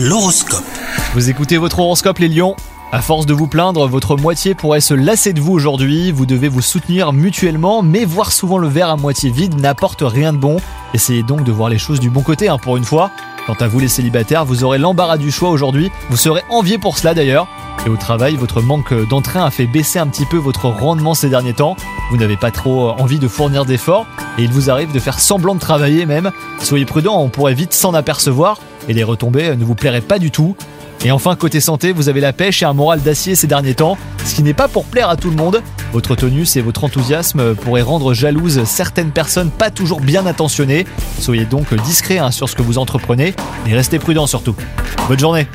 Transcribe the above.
L'horoscope. Vous écoutez votre horoscope les lions? À force de vous plaindre, votre moitié pourrait se lasser de vous aujourd'hui, vous devez vous soutenir mutuellement, mais voir souvent le verre à moitié vide n'apporte rien de bon. Essayez donc de voir les choses du bon côté hein, pour une fois. Quant à vous les célibataires, vous aurez l'embarras du choix aujourd'hui, vous serez enviés pour cela d'ailleurs. Et au travail, votre manque d'entrain a fait baisser un petit peu votre rendement ces derniers temps. Vous n'avez pas trop envie de fournir d'efforts et il vous arrive de faire semblant de travailler même. Soyez prudent, on pourrait vite s'en apercevoir et les retombées ne vous plairaient pas du tout. Et enfin, côté santé, vous avez la pêche et un moral d'acier ces derniers temps, ce qui n'est pas pour plaire à tout le monde. Votre tonus et votre enthousiasme pourraient rendre jalouses certaines personnes pas toujours bien intentionnées. Soyez donc discret hein, sur ce que vous entreprenez et restez prudent surtout. Bonne journée